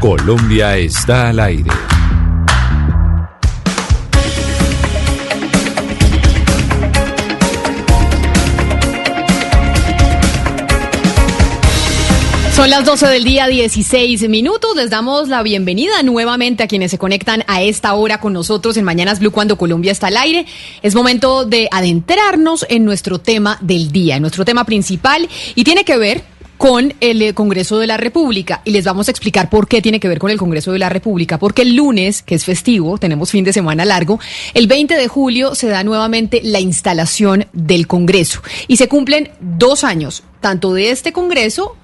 Colombia está al aire. Son las 12 del día, 16 minutos. Les damos la bienvenida nuevamente a quienes se conectan a esta hora con nosotros en Mañanas Blue cuando Colombia está al aire. Es momento de adentrarnos en nuestro tema del día, en nuestro tema principal y tiene que ver con el eh, Congreso de la República. Y les vamos a explicar por qué tiene que ver con el Congreso de la República, porque el lunes, que es festivo, tenemos fin de semana largo, el 20 de julio se da nuevamente la instalación del Congreso. Y se cumplen dos años, tanto de este Congreso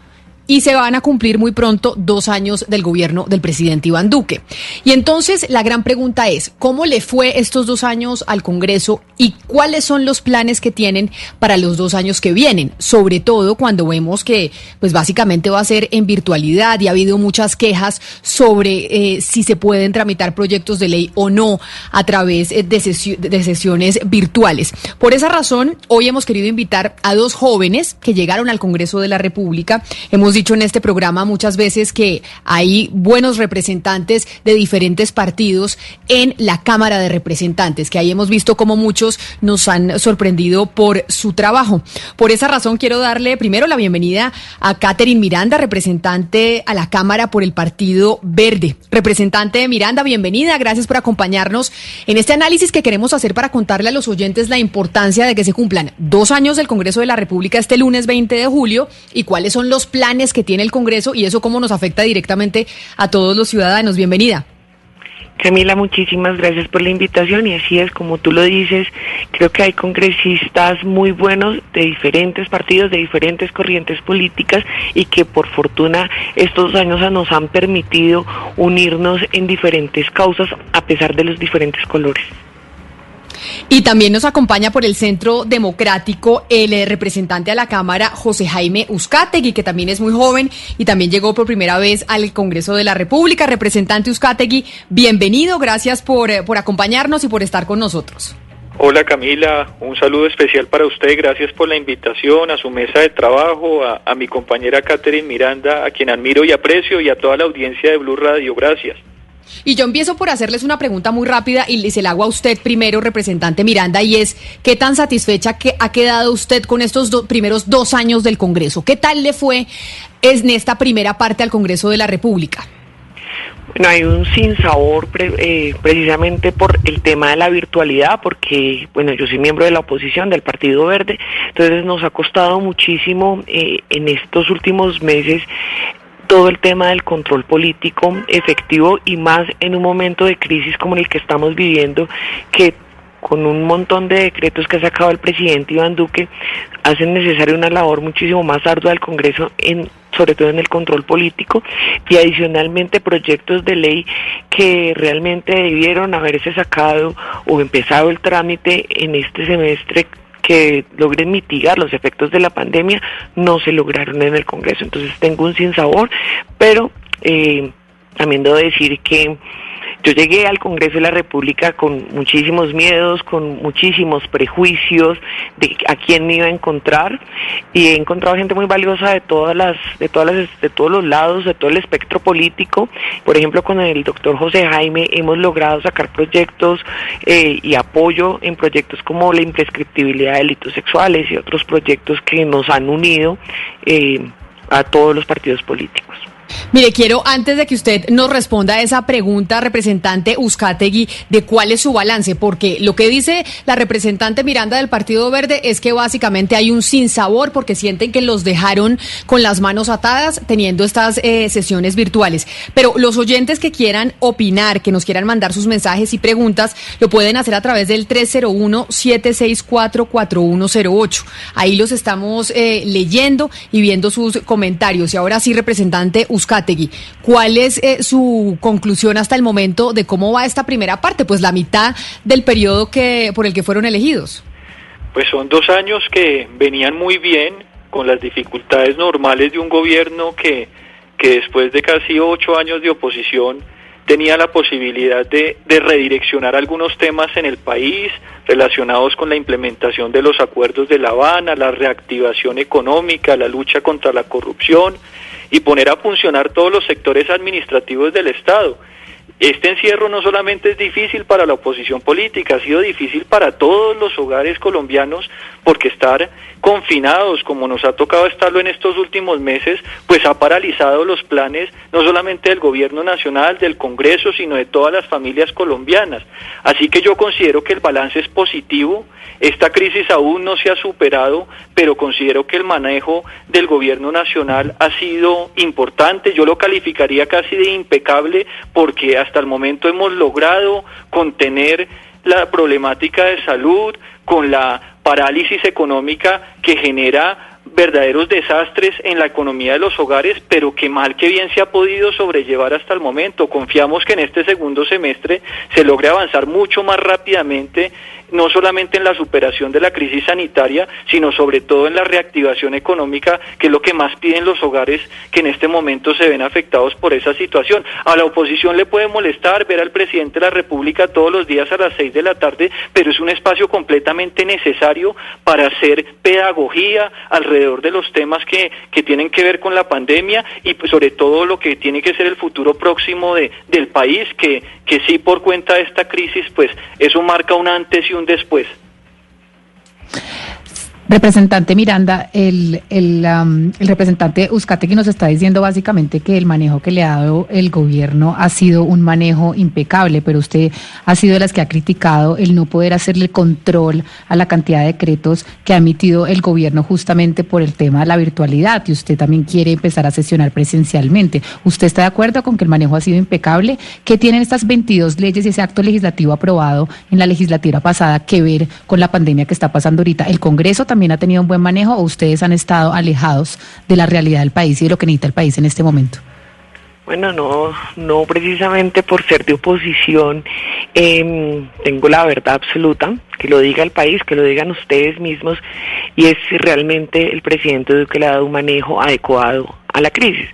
y se van a cumplir muy pronto dos años del gobierno del presidente Iván Duque. Y entonces la gran pregunta es, ¿cómo le fue estos dos años al Congreso y cuáles son los planes que tienen para los dos años que vienen? Sobre todo cuando vemos que, pues básicamente va a ser en virtualidad y ha habido muchas quejas sobre eh, si se pueden tramitar proyectos de ley o no a través eh, de, de sesiones virtuales. Por esa razón, hoy hemos querido invitar a dos jóvenes que llegaron al Congreso de la República. Hemos dicho en este programa muchas veces que hay buenos representantes de diferentes partidos en la Cámara de Representantes, que ahí hemos visto como muchos nos han sorprendido por su trabajo. Por esa razón quiero darle primero la bienvenida a Catherine Miranda, representante a la Cámara por el Partido Verde. Representante Miranda, bienvenida, gracias por acompañarnos en este análisis que queremos hacer para contarle a los oyentes la importancia de que se cumplan dos años del Congreso de la República este lunes 20 de julio y cuáles son los planes que tiene el Congreso y eso cómo nos afecta directamente a todos los ciudadanos. Bienvenida. Camila, muchísimas gracias por la invitación y así es como tú lo dices, creo que hay congresistas muy buenos de diferentes partidos, de diferentes corrientes políticas y que por fortuna estos años nos han permitido unirnos en diferentes causas a pesar de los diferentes colores. Y también nos acompaña por el Centro Democrático el eh, representante a la Cámara, José Jaime Uzcategui, que también es muy joven y también llegó por primera vez al Congreso de la República. Representante Uzcategui, bienvenido, gracias por, eh, por acompañarnos y por estar con nosotros. Hola Camila, un saludo especial para usted, gracias por la invitación a su mesa de trabajo, a, a mi compañera Catherine Miranda, a quien admiro y aprecio, y a toda la audiencia de Blue Radio, gracias. Y yo empiezo por hacerles una pregunta muy rápida y se la hago a usted primero, representante Miranda, y es, ¿qué tan satisfecha que ha quedado usted con estos do- primeros dos años del Congreso? ¿Qué tal le fue en esta primera parte al Congreso de la República? Bueno, hay un sinsabor pre- eh, precisamente por el tema de la virtualidad, porque, bueno, yo soy miembro de la oposición del Partido Verde, entonces nos ha costado muchísimo eh, en estos últimos meses todo el tema del control político efectivo y más en un momento de crisis como el que estamos viviendo, que con un montón de decretos que ha sacado el presidente Iván Duque, hacen necesaria una labor muchísimo más ardua del Congreso, en, sobre todo en el control político, y adicionalmente proyectos de ley que realmente debieron haberse sacado o empezado el trámite en este semestre que logren mitigar los efectos de la pandemia no se lograron en el Congreso. Entonces tengo un sinsabor, pero eh, también debo decir que yo llegué al Congreso de la República con muchísimos miedos, con muchísimos prejuicios de a quién me iba a encontrar y he encontrado gente muy valiosa de todas las, de todas las, de todos los lados, de todo el espectro político. Por ejemplo, con el doctor José Jaime hemos logrado sacar proyectos eh, y apoyo en proyectos como la imprescriptibilidad de delitos sexuales y otros proyectos que nos han unido eh, a todos los partidos políticos. Mire, quiero, antes de que usted nos responda a esa pregunta, representante Uzcategui, de cuál es su balance, porque lo que dice la representante Miranda del Partido Verde es que básicamente hay un sinsabor porque sienten que los dejaron con las manos atadas teniendo estas eh, sesiones virtuales. Pero los oyentes que quieran opinar, que nos quieran mandar sus mensajes y preguntas, lo pueden hacer a través del 301-764-4108. Ahí los estamos eh, leyendo y viendo sus comentarios. Y ahora sí, representante Uzcategui, ¿cuál es eh, su conclusión hasta el momento de cómo va esta primera parte? Pues la mitad del periodo que, por el que fueron elegidos. Pues son dos años que venían muy bien con las dificultades normales de un gobierno que, que después de casi ocho años de oposición tenía la posibilidad de, de, redireccionar algunos temas en el país relacionados con la implementación de los acuerdos de La Habana, la reactivación económica, la lucha contra la corrupción y poner a funcionar todos los sectores administrativos del Estado. Este encierro no solamente es difícil para la oposición política, ha sido difícil para todos los hogares colombianos porque estar confinados, como nos ha tocado estarlo en estos últimos meses, pues ha paralizado los planes no solamente del gobierno nacional, del Congreso, sino de todas las familias colombianas. Así que yo considero que el balance es positivo, esta crisis aún no se ha superado, pero considero que el manejo del gobierno nacional ha sido importante, yo lo calificaría casi de impecable porque hasta el momento hemos logrado contener la problemática de salud con la parálisis económica que genera verdaderos desastres en la economía de los hogares, pero que mal que bien se ha podido sobrellevar hasta el momento. Confiamos que en este segundo semestre se logre avanzar mucho más rápidamente no solamente en la superación de la crisis sanitaria, sino sobre todo en la reactivación económica, que es lo que más piden los hogares que en este momento se ven afectados por esa situación. A la oposición le puede molestar ver al presidente de la República todos los días a las seis de la tarde, pero es un espacio completamente necesario para hacer pedagogía alrededor de los temas que, que tienen que ver con la pandemia y pues, sobre todo lo que tiene que ser el futuro próximo de, del país, que, que sí por cuenta de esta crisis, pues eso marca un antes y un después. Representante Miranda, el, um, el representante Uzcategui nos está diciendo básicamente que el manejo que le ha dado el gobierno ha sido un manejo impecable, pero usted ha sido de las que ha criticado el no poder hacerle control a la cantidad de decretos que ha emitido el gobierno justamente por el tema de la virtualidad y usted también quiere empezar a sesionar presencialmente. ¿Usted está de acuerdo con que el manejo ha sido impecable? ¿Qué tienen estas 22 leyes y ese acto legislativo aprobado en la legislatura pasada que ver con la pandemia que está pasando ahorita? ¿El Congreso también ha tenido un buen manejo o ustedes han estado alejados de la realidad del país y de lo que necesita el país en este momento? Bueno, no, no precisamente por ser de oposición eh, tengo la verdad absoluta, que lo diga el país, que lo digan ustedes mismos, y es si realmente el presidente Duque le ha dado un manejo adecuado a la crisis.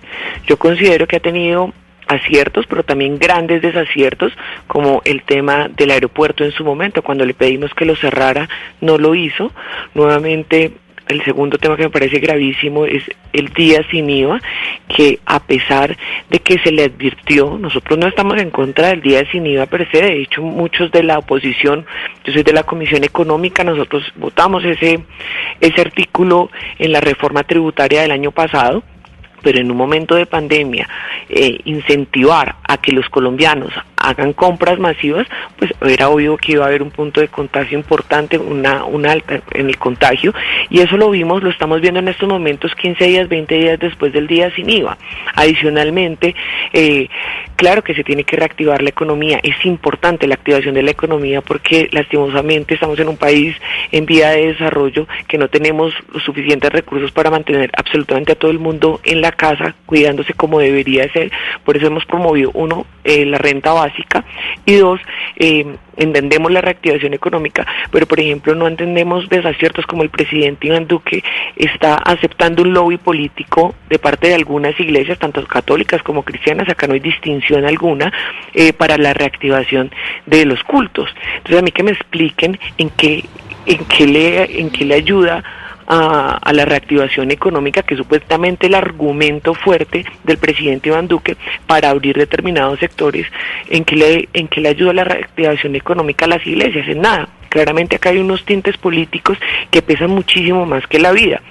Yo considero que ha tenido aciertos, pero también grandes desaciertos, como el tema del aeropuerto en su momento, cuando le pedimos que lo cerrara, no lo hizo. Nuevamente, el segundo tema que me parece gravísimo es el día sin IVA, que a pesar de que se le advirtió, nosotros no estamos en contra del día sin IVA per se, de hecho muchos de la oposición, yo soy de la Comisión Económica, nosotros votamos ese, ese artículo en la reforma tributaria del año pasado, pero en un momento de pandemia eh, incentivar a que los colombianos hagan compras masivas, pues era obvio que iba a haber un punto de contagio importante, una, una alta en el contagio, y eso lo vimos, lo estamos viendo en estos momentos 15 días, 20 días después del día sin IVA. Adicionalmente, eh, claro que se tiene que reactivar la economía, es importante la activación de la economía porque lastimosamente estamos en un país en vía de desarrollo que no tenemos los suficientes recursos para mantener absolutamente a todo el mundo en la casa cuidándose como debería ser, por eso hemos promovido uno, eh, la renta básica, y dos, eh, entendemos la reactivación económica, pero por ejemplo no entendemos desaciertos como el presidente Iván Duque está aceptando un lobby político de parte de algunas iglesias, tanto católicas como cristianas, acá no hay distinción alguna, eh, para la reactivación de los cultos. Entonces a mí que me expliquen en qué, en qué le, en qué le ayuda a, la reactivación económica, que supuestamente el argumento fuerte del presidente Iván Duque para abrir determinados sectores, en que le, en que le ayuda la reactivación económica a las iglesias, en nada. Claramente acá hay unos tintes políticos que pesan muchísimo más que la vida.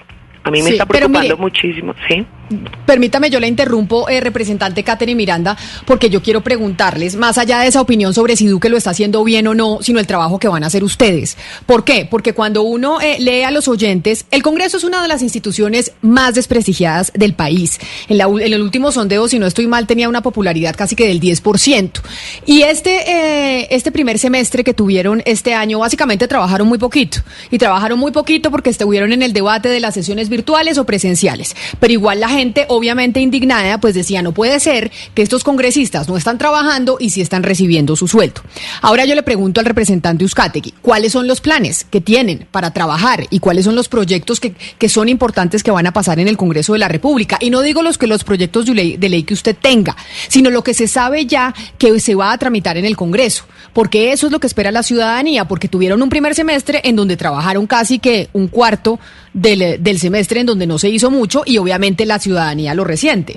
A mí me está preocupando muchísimo, ¿sí? Permítame, yo le interrumpo, eh, representante Catherine Miranda, porque yo quiero preguntarles, más allá de esa opinión sobre si Duque lo está haciendo bien o no, sino el trabajo que van a hacer ustedes. ¿Por qué? Porque cuando uno eh, lee a los oyentes, el Congreso es una de las instituciones más desprestigiadas del país. En, el último sondeo, si no estoy mal, tenía una popularidad casi que del 10%. Y este, eh, este primer semestre que tuvieron este año, básicamente trabajaron muy poquito. Y trabajaron muy poquito porque estuvieron en el debate de las sesiones virtuales o presenciales. Pero igual la gente, obviamente indignada, pues decía, no puede ser que estos congresistas no están trabajando y sí están recibiendo su sueldo. Ahora yo le pregunto al representante Uzcategui, ¿cuáles son los planes que tienen para trabajar y cuáles son los proyectos que, que son importantes que van a pasar en el Congreso de la República? Y no digo los que los proyectos de ley, de ley que usted tenga, sino lo que se sabe ya que se va a tramitar en el Congreso, porque eso es lo que espera la ciudadanía, porque tuvieron un primer semestre en donde trabajaron casi que un cuarto del, del semestre en donde no se hizo mucho y obviamente la ciudadanía lo resiente.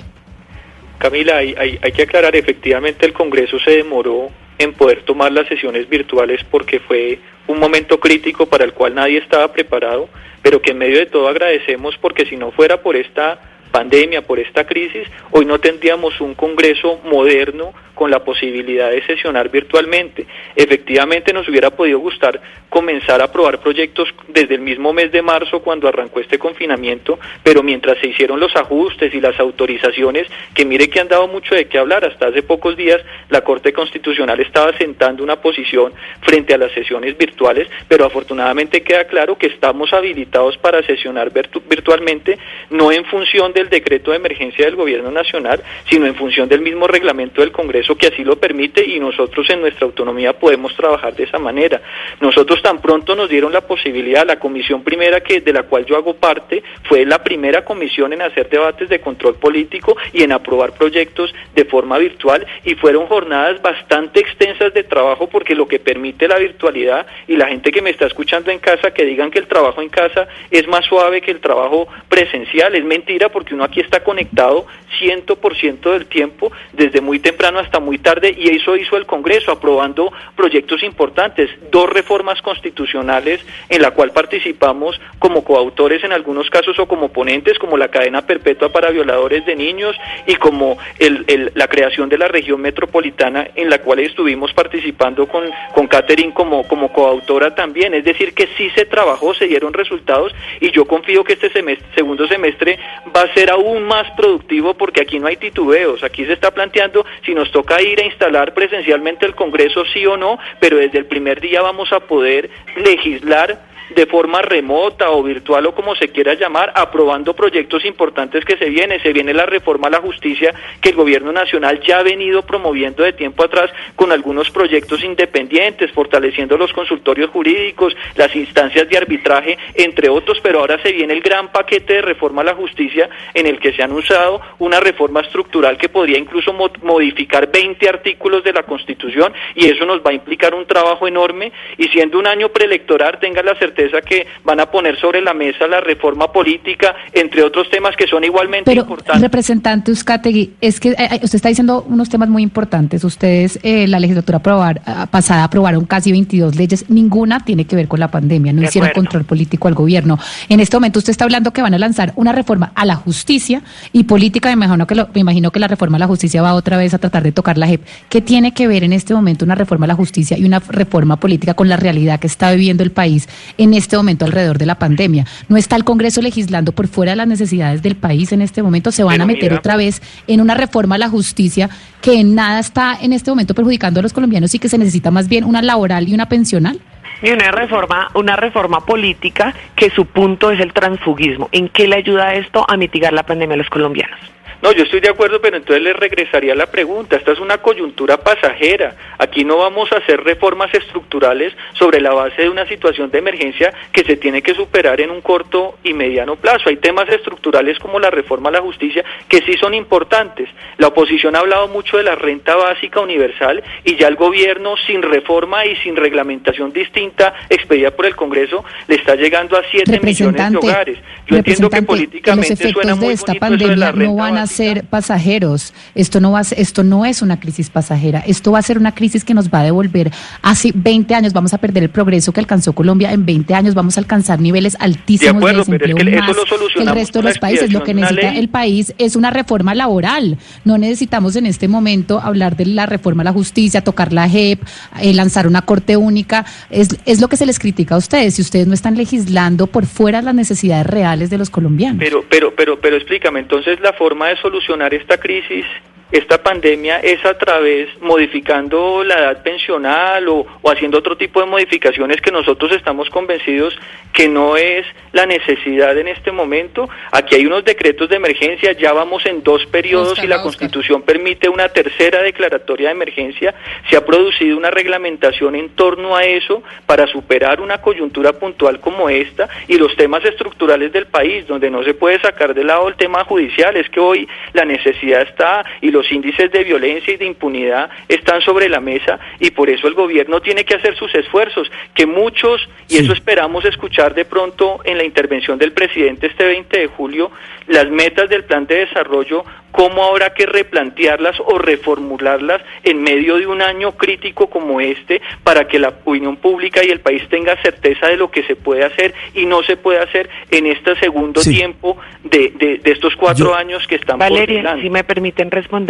Camila, hay, hay, hay, que aclarar, efectivamente el Congreso se demoró en poder tomar las sesiones virtuales porque fue un momento crítico para el cual nadie estaba preparado, pero que en medio de todo agradecemos porque si no fuera por esta pandemia, por esta crisis, hoy no tendríamos un Congreso moderno con la posibilidad de sesionar virtualmente. Efectivamente nos hubiera podido gustar comenzar a aprobar proyectos desde el mismo mes de marzo cuando arrancó este confinamiento, pero mientras se hicieron los ajustes y las autorizaciones, que mire que han dado mucho de qué hablar, hasta hace pocos días la Corte Constitucional estaba sentando una posición frente a las sesiones virtuales, pero afortunadamente queda claro que estamos habilitados para sesionar virtu virtualmente, no en función del decreto de emergencia del Gobierno Nacional, sino en función del mismo reglamento del Congreso que así lo permite y nosotros en nuestra autonomía podemos trabajar de esa manera. Nosotros tan pronto nos dieron la posibilidad, la comisión primera que de la cual yo hago parte fue la primera comisión en hacer debates de control político y en aprobar proyectos de forma virtual y fueron jornadas bastante extensas de trabajo porque lo que permite la virtualidad y la gente que me está escuchando en casa que digan que el trabajo en casa es más suave que el trabajo presencial es mentira porque uno aquí está conectado 100% del tiempo desde muy temprano hasta muy tarde y eso hizo el Congreso aprobando proyectos importantes, dos reformas constitucionales en la cual participamos como coautores en algunos casos o como ponentes, como la cadena perpetua para violadores de niños y como el, la creación de la región metropolitana en la cual estuvimos participando con, con Catherine como, como coautora también. Es decir, que sí se trabajó, se dieron resultados y yo confío que este semestre, segundo semestre va a ser aún más productivo porque aquí no hay titubeos, aquí se está planteando si nos toca ir a instalar presencialmente el Congreso sí o no, pero desde el primer día vamos a poder legislar de forma remota o virtual o como se quiera llamar, aprobando proyectos importantes que se vienen. Se viene la reforma a la justicia que el gobierno nacional ya ha venido promoviendo de tiempo atrás con algunos proyectos independientes, fortaleciendo los consultorios jurídicos, las instancias de arbitraje, entre otros, pero ahora se viene el gran paquete de reforma a la justicia en el que se han usado una reforma estructural que podría incluso modificar 20 artículos de la Constitución y eso nos va a implicar un trabajo enorme y siendo un año preelectoral tenga la certeza certeza que van a poner sobre la mesa la reforma política, entre otros temas que son igualmente Pero, importantes. Representante Uzcategui, es que eh, usted está diciendo unos temas muy importantes. Ustedes, eh, la legislatura aprobar, pasada aprobaron casi 22 leyes, ninguna tiene que ver con la pandemia, no De hicieron acuerdo. control político al gobierno. En este momento usted está hablando que van a lanzar una reforma a la justicia y política, me imagino que, lo- me imagino que la reforma a la justicia va otra vez a tratar de tocar la JEP. ¿Qué tiene que ver en este momento una reforma a la justicia y una reforma política con la realidad que está viviendo el país en este momento alrededor de la pandemia? ¿No está el Congreso legislando por fuera de las necesidades del país en este momento? ¿Se van Pero a meter mira- otra vez en una reforma a la justicia que en nada está en este momento perjudicando a los colombianos y que se necesita más bien una laboral y una pensional? Y una reforma, una reforma política que su punto es el transfugismo. ¿En qué le ayuda esto a mitigar la pandemia a los colombianos? No, yo estoy de acuerdo, pero entonces le regresaría la pregunta. Esta es una coyuntura pasajera. Aquí no vamos a hacer reformas estructurales sobre la base de una situación de emergencia que se tiene que superar en un corto y mediano plazo. Hay temas estructurales como la reforma a la justicia que sí son importantes. La oposición ha hablado mucho de la renta básica universal y ya el gobierno sin reforma y sin reglamentación distinta expedida por el Congreso le está llegando a 7 millones de hogares. Yo entiendo que políticamente los efectos suena de muy esta bonito eso de la no van a. ser pasajeros. Esto no va a ser- esto no es una crisis pasajera. Esto va a ser una crisis que nos va a devolver hace 20 años. Vamos a perder el progreso que alcanzó Colombia en 20 años. Vamos a alcanzar niveles altísimos de, acuerdo, pero es desempleo que eso más lo que el resto de los países. Lo que necesita el país es una reforma laboral. No necesitamos en este momento hablar de la reforma a la justicia, tocar la JEP, eh, lanzar una corte única. Es, es lo que se les critica a ustedes. Si ustedes no están legislando por fuera las necesidades reales de los colombianos. Pero, pero, pero, pero explícame, entonces la forma de solucionar esta crisis, esta pandemia, es a través, modificando la edad pensional o, o haciendo otro tipo de modificaciones que nosotros estamos convencidos que no es la necesidad en este momento. Aquí hay unos decretos de emergencia, ya vamos en dos periodos Oscar, y la Oscar. Constitución permite una tercera declaratoria de emergencia. Se ha producido una reglamentación en torno a eso para superar una coyuntura puntual como esta y los temas estructurales del país, donde no se puede sacar de lado el tema judicial. Es que hoy la necesidad está y los índices de violencia y de impunidad están sobre la mesa y por eso el gobierno tiene que hacer sus esfuerzos, que muchos, y eso esperamos escuchar de pronto en la intervención del presidente este 20 de julio, las metas del plan de desarrollo, cómo habrá que replantearlas o reformularlas en medio de un año crítico como este para que la opinión pública y el país tenga certeza de lo que se puede hacer y no se puede hacer en este segundo Sí. tiempo de, de- de estos cuatro Yo- años que están por Valeria, si me permiten responder.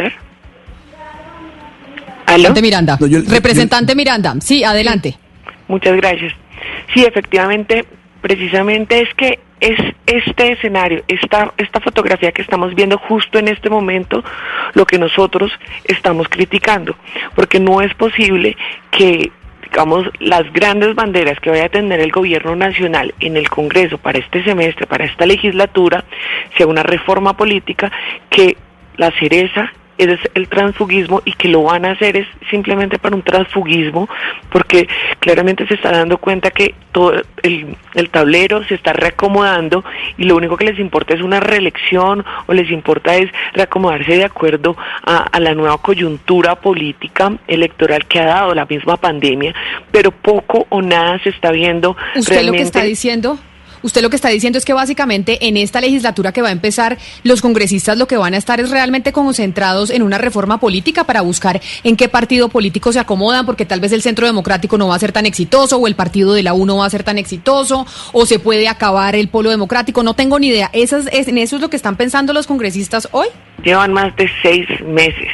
¿Aló? Representante Miranda. No, yo- Representante Miranda. Sí, adelante. Muchas gracias. Sí, efectivamente, precisamente es que es este escenario, esta, esta fotografía que estamos viendo justo en este momento, lo que nosotros estamos criticando, porque no es posible que digamos, las grandes banderas que vaya a tener el gobierno nacional en el Congreso para este semestre, para esta legislatura, sea una reforma política que la cereza es el transfugismo y que lo van a hacer es simplemente para un transfugismo porque claramente se está dando cuenta que todo el, el tablero se está reacomodando y lo único que les importa es una reelección o les importa es reacomodarse de acuerdo a, a la nueva coyuntura política electoral que ha dado la misma pandemia, pero poco o nada se está viendo Usted lo que está realmente diciendo, usted lo que está diciendo es que básicamente en esta legislatura que va a empezar, los congresistas lo que van a estar es realmente concentrados en una reforma política para buscar en qué partido político se acomodan, porque tal vez el Centro Democrático no va a ser tan exitoso, o el partido de la U no va a ser tan exitoso, o se puede acabar el polo democrático, no tengo ni idea. ¿Eso es, es- ¿En eso es lo que están pensando los congresistas hoy? llevan más de seis meses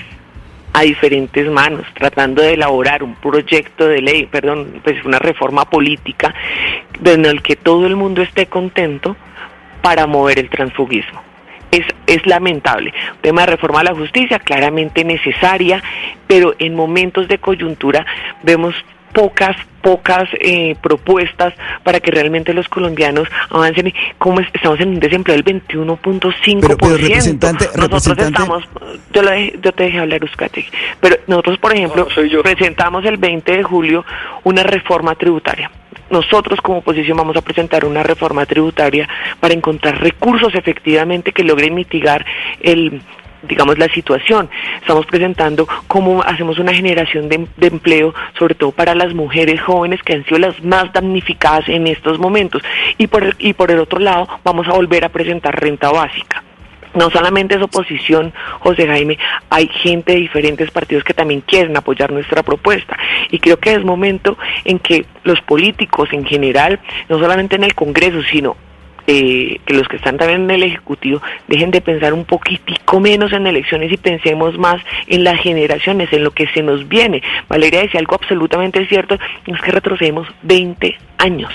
a diferentes manos tratando de elaborar un proyecto de ley, perdón, pues una reforma política en el que todo el mundo esté contento para mover el transfugismo. Es, es lamentable. Tema de reforma a la justicia, claramente necesaria, pero en momentos de coyuntura vemos pocas, pocas eh, propuestas para que realmente los colombianos avancen. y Como es- estamos en un desempleo del 21.5%. Pero- pero, representante- nosotros representante- estamos, yo, lo dejé- yo te dejé hablar, Euskadi. Pero nosotros, por ejemplo, No, soy yo. presentamos el 20 de julio una reforma tributaria. Nosotros como oposición vamos a presentar una reforma tributaria para encontrar recursos efectivamente que logren mitigar el digamos la situación. Estamos presentando cómo hacemos una generación de, empleo, sobre todo para las mujeres jóvenes que han sido las más damnificadas en estos momentos. Y por el, y por el otro lado, vamos a volver a presentar renta básica. No solamente es oposición, José Jaime, hay gente de diferentes partidos que también quieren apoyar nuestra propuesta. Y creo que es momento en que los políticos en general, no solamente en el Congreso, sino eh, que los que están también en el Ejecutivo dejen de pensar un poquitico menos en elecciones y pensemos más en las generaciones, en lo que se nos viene. Valeria decía algo absolutamente cierto, es que retrocedemos 20 años.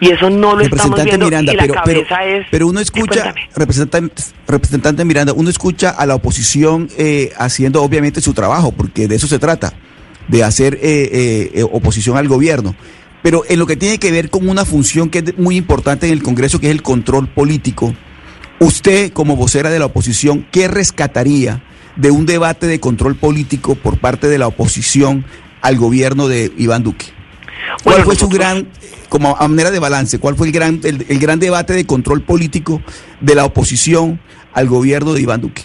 Y eso no lo estamos viendo Miranda, y la pero, pero, cabeza es... pero uno escucha, representante, representante Miranda, uno escucha a la oposición eh, haciendo obviamente su trabajo, porque de eso se trata, de hacer eh, eh, eh, oposición al gobierno. Pero en lo que tiene que ver con una función que es muy importante en el Congreso, que es el control político, usted como vocera de la oposición, ¿qué rescataría de un debate de control político por parte de la oposición al gobierno de Iván Duque? ¿Cuál Bueno, fue su gran, como a manera de balance, cuál fue el gran, el, el gran debate de control político de la oposición al gobierno de Iván Duque?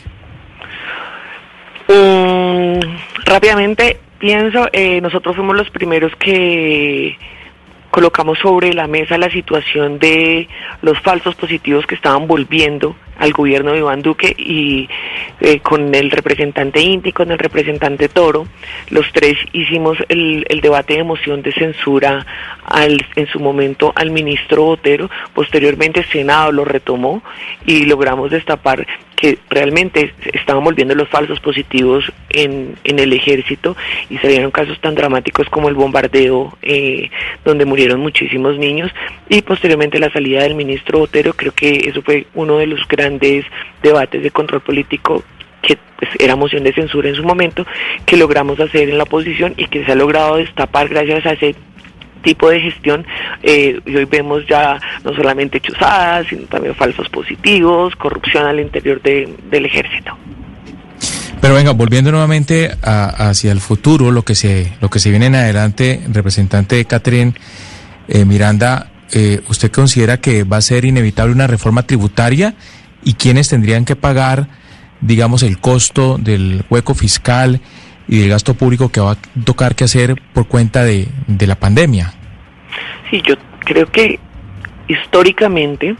Mm, rápidamente pienso, eh, nosotros fuimos los primeros que colocamos sobre la mesa la situación de los falsos positivos que estaban volviendo al gobierno de Iván Duque y eh, con el representante Inti, con el representante Toro, los tres hicimos el, el debate de moción de censura al, en su momento al ministro Botero, posteriormente el Senado lo retomó y logramos destapar que realmente estaban volviendo los falsos positivos en, en el ejército y se dieron casos tan dramáticos como el bombardeo eh, donde murieron muchísimos niños. Y posteriormente la salida del ministro Botero, creo que eso fue uno de los grandes debates de control político que pues, era moción de censura en su momento, que logramos hacer en la oposición y que se ha logrado destapar gracias a ese tipo de gestión eh, y hoy vemos ya no solamente chuzadas, sino también falsos positivos, corrupción al interior de, del ejército. Pero venga, volviendo nuevamente a, hacia el futuro, lo que se lo que se viene en adelante, representante Catherine eh, Miranda, eh, ¿usted considera que va a ser inevitable una reforma tributaria y quiénes tendrían que pagar, digamos, el costo del hueco fiscal y del gasto público que va a tocar que hacer por cuenta de, de la pandemia? Sí, yo creo que históricamente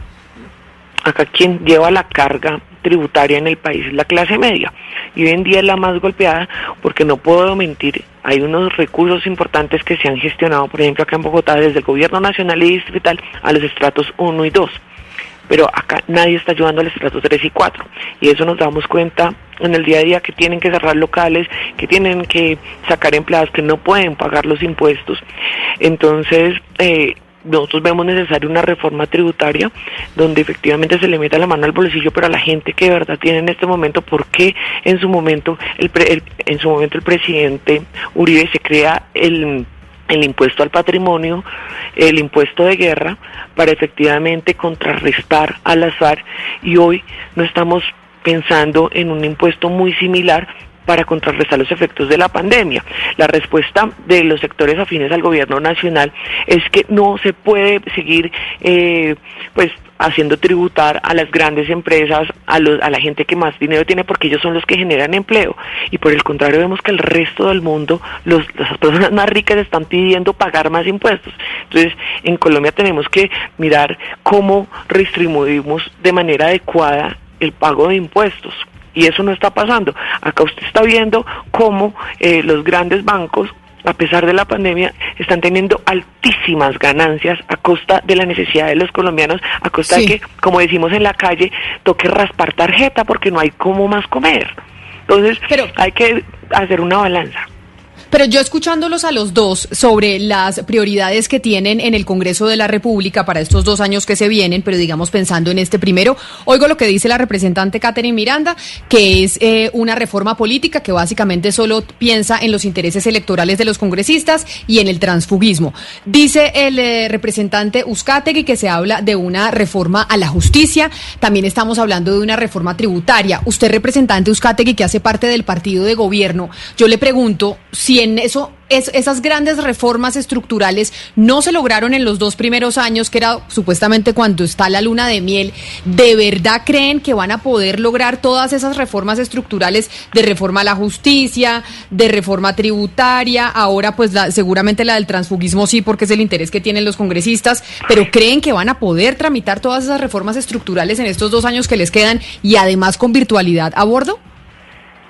acá quien lleva la carga tributaria en el país es la clase media y hoy en día es la más golpeada porque no puedo mentir, hay unos recursos importantes que se han gestionado, por ejemplo acá en Bogotá desde el gobierno nacional y distrital a los estratos 1 y 2 pero acá nadie está ayudando al estrato 3 y 4 y eso nos damos cuenta en el día a día que tienen que cerrar locales, que tienen que sacar empleados que no pueden pagar los impuestos. Entonces, eh, nosotros vemos necesaria una reforma tributaria donde efectivamente se le meta la mano al bolsillo, pero a la gente que de verdad tiene en este momento, ¿por qué en su momento el, el en su momento el presidente Uribe se crea el el impuesto al patrimonio, el impuesto de guerra, para efectivamente contrarrestar al azar y hoy no estamos pensando en un impuesto muy similar para contrarrestar los efectos de la pandemia. La respuesta de los sectores afines al gobierno nacional es que no se puede seguir eh, pues haciendo tributar a las grandes empresas, a, los, a la gente que más dinero tiene, porque ellos son los que generan empleo. Y por el contrario, vemos que el resto del mundo, los, las personas más ricas están pidiendo pagar más impuestos. Entonces, en Colombia tenemos que mirar cómo redistribuimos de manera adecuada el pago de impuestos. Y eso no está pasando. Acá usted está viendo cómo eh, los grandes bancos a pesar de la pandemia, están teniendo altísimas ganancias a costa de la necesidad de los colombianos, a costa de que, como decimos en la calle, toque raspar tarjeta porque no hay cómo más comer. Entonces, hay que hacer una balanza. Pero yo escuchándolos a los dos sobre las prioridades que tienen en el Congreso de la República para estos dos años que se vienen, pero digamos pensando en este primero, oigo lo que dice la representante Catherine Miranda, que es eh, una reforma política que básicamente solo piensa en los intereses electorales de los congresistas y en el transfugismo. Dice el eh, representante Uzcategui que se habla de una reforma a la justicia, también estamos hablando de una reforma tributaria. Usted, representante Uzcategui, que hace parte del partido de gobierno, yo le pregunto si en eso esas grandes reformas estructurales no se lograron en los dos primeros años, que era supuestamente cuando está la luna de miel, ¿de verdad creen que van a poder lograr todas esas reformas estructurales de reforma a la justicia, de reforma tributaria, ahora pues seguramente la del transfugismo sí, porque es el interés que tienen los congresistas, pero creen que van a poder tramitar todas esas reformas estructurales en estos dos años que les quedan y además con virtualidad a bordo?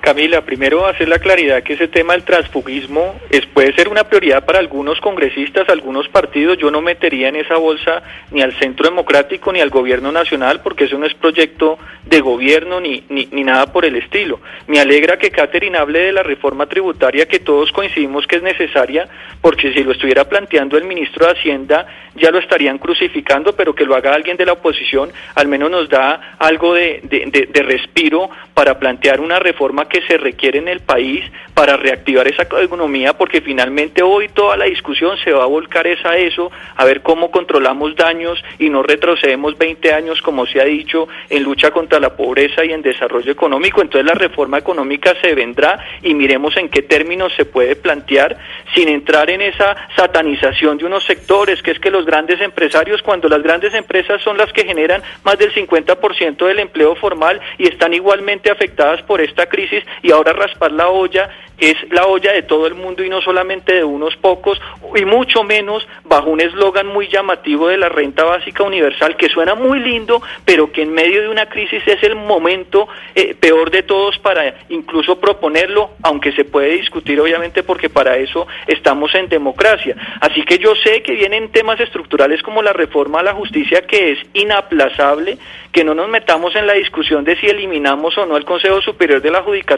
Camila, primero hacer la claridad que ese tema del transfugismo es, puede ser una prioridad para algunos congresistas, algunos partidos. Yo no metería en esa bolsa ni al Centro Democrático ni al Gobierno Nacional porque eso no es proyecto de gobierno ni, ni, ni nada por el estilo. Me alegra que Catherine hable de la reforma tributaria que todos coincidimos que es necesaria porque si lo estuviera planteando el ministro de Hacienda ya lo estarían crucificando, pero que lo haga alguien de la oposición al menos nos da algo de, de, de respiro para plantear una reforma que se requiere en el país para reactivar esa economía, porque finalmente hoy toda la discusión se va a volcar es a eso, a ver cómo controlamos daños y no retrocedemos 20 años, como se ha dicho, en lucha contra la pobreza y en desarrollo económico. Entonces la reforma económica se vendrá y miremos en qué términos se puede plantear sin entrar en esa satanización de unos sectores, que es que los grandes empresarios, cuando las grandes empresas son las que generan más del 50% del empleo formal y están igualmente afectadas por esta crisis, y ahora raspar la olla es la olla de todo el mundo y no solamente de unos pocos, y mucho menos bajo un eslogan muy llamativo de la renta básica universal, que suena muy lindo, pero que en medio de una crisis es el momento eh, peor de todos para incluso proponerlo, aunque se puede discutir obviamente porque para eso estamos en democracia. Así que yo sé que vienen temas estructurales como la reforma a la justicia, que es inaplazable, que no nos metamos en la discusión de si eliminamos o no el Consejo Superior de la Judicatura,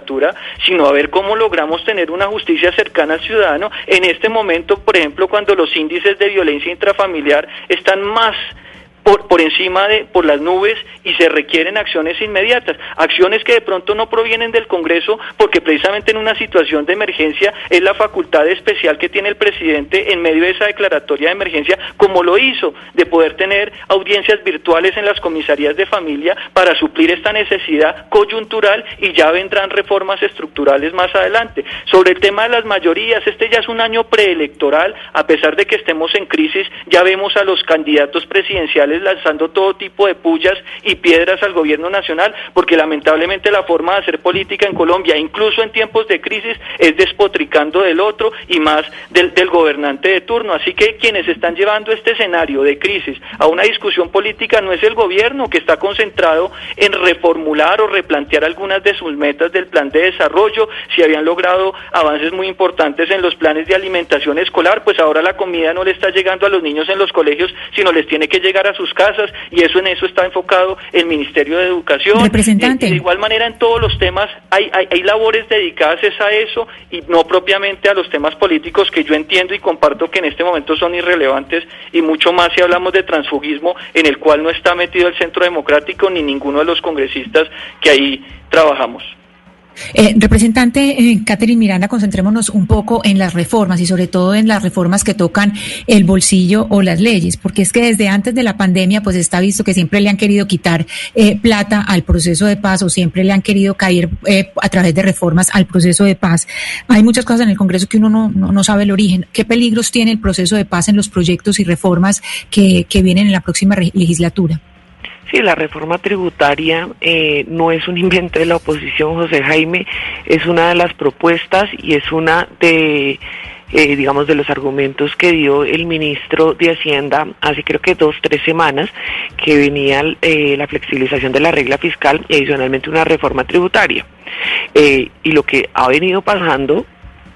sino a ver cómo logramos tener una justicia cercana al ciudadano. En este momento, por ejemplo, cuando los índices de violencia intrafamiliar están más por, por encima de por las nubes y se requieren acciones inmediatas, acciones que de pronto no provienen del Congreso porque precisamente en una situación de emergencia es la facultad especial que tiene el presidente en medio de esa declaratoria de emergencia, como lo hizo, de poder tener audiencias virtuales en las comisarías de familia para suplir esta necesidad coyuntural y ya vendrán reformas estructurales más adelante. Sobre el tema de las mayorías, este ya es un año preelectoral, a pesar de que estemos en crisis, ya vemos a los candidatos presidenciales lanzando todo tipo de pullas y piedras al gobierno nacional, porque lamentablemente la forma de hacer política en Colombia, incluso en tiempos de crisis, es despotricando del otro y más del, del gobernante de turno. Así que quienes están llevando este escenario de crisis a una discusión política no es el gobierno que está concentrado en reformular o replantear algunas de sus metas del plan de desarrollo, si habían logrado avances muy importantes en los planes de alimentación escolar, pues ahora la comida no le está llegando a los niños en los colegios, sino les tiene que llegar a sus casas y eso en eso está enfocado el Ministerio de Educación. Representante. Eh, de igual manera en todos los temas hay, hay, hay labores dedicadas a eso y no propiamente a los temas políticos que yo entiendo y comparto que en este momento son irrelevantes y mucho más si hablamos de transfugismo en el cual no está metido el Centro Democrático ni ninguno de los congresistas que ahí trabajamos. Eh, representante eh, Catherine Miranda, concentrémonos un poco en las reformas y sobre todo en las reformas que tocan el bolsillo o las leyes, porque es que desde antes de la pandemia pues está visto que siempre le han querido quitar eh, plata al proceso de paz o siempre le han querido caer eh, a través de reformas al proceso de paz. Hay muchas cosas en el Congreso que uno no, sabe el origen. ¿Qué peligros tiene el proceso de paz en los proyectos y reformas que, vienen en la próxima legislatura? Sí, la reforma tributaria eh, no es un invento de la oposición, José Jaime, es una de las propuestas y es una de, eh, digamos, de los argumentos que dio el ministro de Hacienda hace creo que dos, tres semanas, que venía eh, la flexibilización de la regla fiscal y adicionalmente una reforma tributaria. Eh, y lo que ha venido pasando